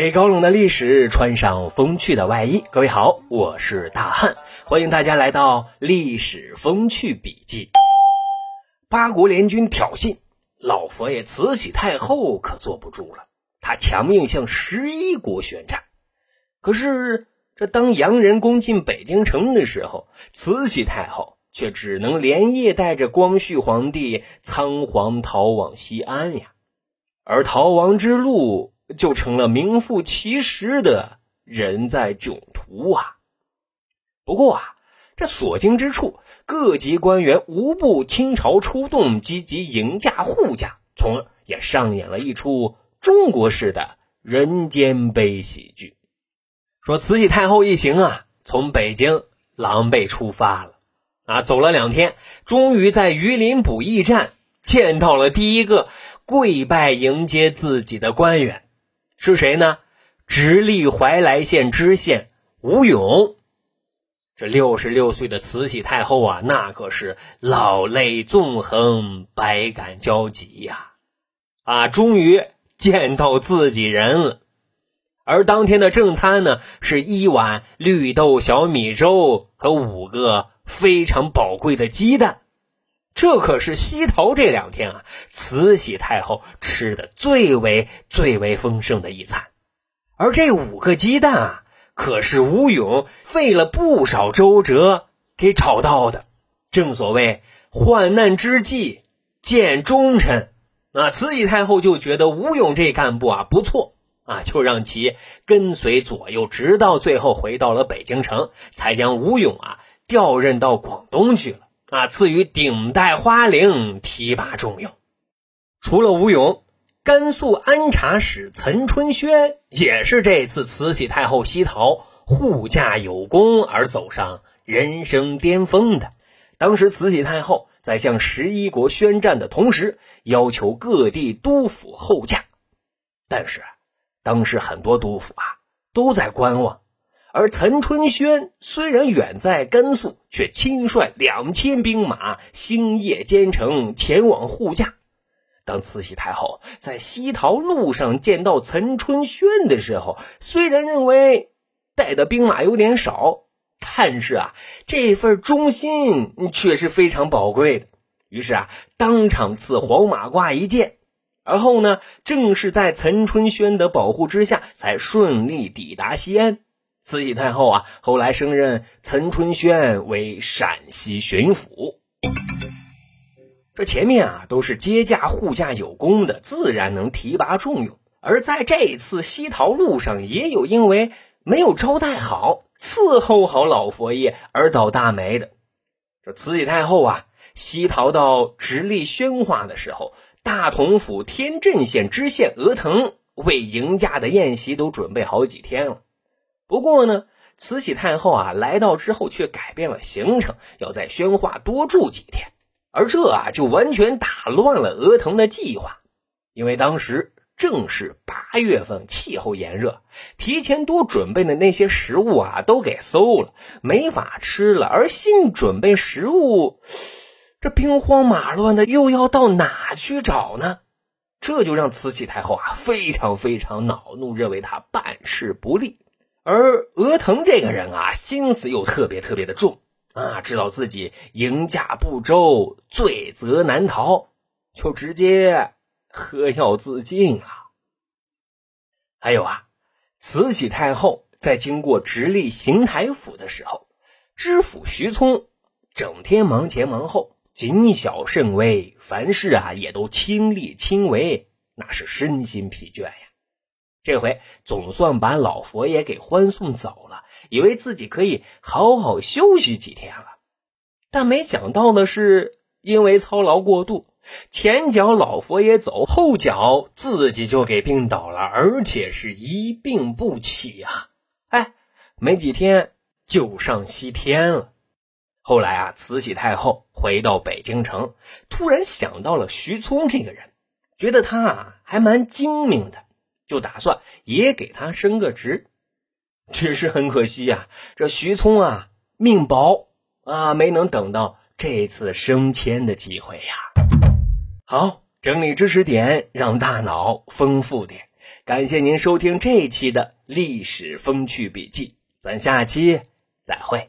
给高冷的历史穿上风趣的外衣。各位好，我是大汉，欢迎大家来到《历史风趣笔记》。八国联军挑衅，老佛爷慈禧太后可坐不住了，他强硬向十一国宣战。可是，这当洋人攻进北京城的时候，慈禧太后。却只能连夜带着光绪皇帝仓皇逃往西安呀，而逃亡之路就成了名副其实的人在囧途啊。不过啊，这所经之处，各级官员无不倾巢出动，积极迎驾护驾，从而也上演了一出中国式的人间悲喜剧。说慈禧太后一行啊，从北京狼狈出发了。啊，走了两天，终于在榆林补驿站见到了第一个跪拜迎接自己的官员，是谁呢？直隶怀来县知县吴勇。这六十六岁的慈禧太后啊，那可是老泪纵横，百感交集呀！啊，终于见到自己人了。而当天的正餐呢，是一碗绿豆小米粥和五个。非常宝贵的鸡蛋，这可是西头这两天啊，慈禧太后吃的最为最为丰盛的一餐。而这五个鸡蛋啊，可是吴勇费了不少周折给找到的。正所谓患难之际见忠臣，啊，慈禧太后就觉得吴勇这干部啊不错啊，就让其跟随左右，直到最后回到了北京城，才将吴勇啊。调任到广东去了啊，赐予顶戴花翎，提拔重用。除了吴勇，甘肃安察使岑春轩也是这次慈禧太后西逃护驾有功而走上人生巅峰的。当时慈禧太后在向十一国宣战的同时，要求各地督府后驾，但是当时很多督府啊都在观望。而岑春轩虽然远在甘肃，却亲率两千兵马星夜兼程前往护驾。当慈禧太后在西逃路上见到岑春轩的时候，虽然认为带的兵马有点少，但是啊，这份忠心却是非常宝贵的。于是啊，当场赐黄马褂一件。而后呢，正是在岑春轩的保护之下，才顺利抵达西安。慈禧太后啊，后来升任岑春轩为陕西巡抚。这前面啊都是接驾护驾有功的，自然能提拔重用。而在这一次西逃路上，也有因为没有招待好、伺候好老佛爷而倒大霉的。这慈禧太后啊，西逃到直隶宣化的时候，大同府天镇县知县额腾为迎驾的宴席都准备好几天了。不过呢，慈禧太后啊来到之后却改变了行程，要在宣化多住几天，而这啊就完全打乱了额腾的计划。因为当时正是八月份，气候炎热，提前多准备的那些食物啊都给馊了，没法吃了。而新准备食物，这兵荒马乱的，又要到哪去找呢？这就让慈禧太后啊非常非常恼怒，认为他办事不力。而额腾这个人啊，心思又特别特别的重啊，知道自己迎驾不周，罪责难逃，就直接喝药自尽了。还有啊，慈禧太后在经过直隶邢台府的时候，知府徐聪整天忙前忙后，谨小慎微，凡事啊也都亲力亲为，那是身心疲倦呀。这回总算把老佛爷给欢送走了，以为自己可以好好休息几天了。但没想到的是，因为操劳过度，前脚老佛爷走，后脚自己就给病倒了，而且是一病不起啊！哎，没几天就上西天了。后来啊，慈禧太后回到北京城，突然想到了徐聪这个人，觉得他啊还蛮精明的。就打算也给他升个职，只是很可惜呀，这徐聪啊命薄啊，没能等到这次升迁的机会呀。好，整理知识点，让大脑丰富点。感谢您收听这一期的历史风趣笔记，咱下期再会。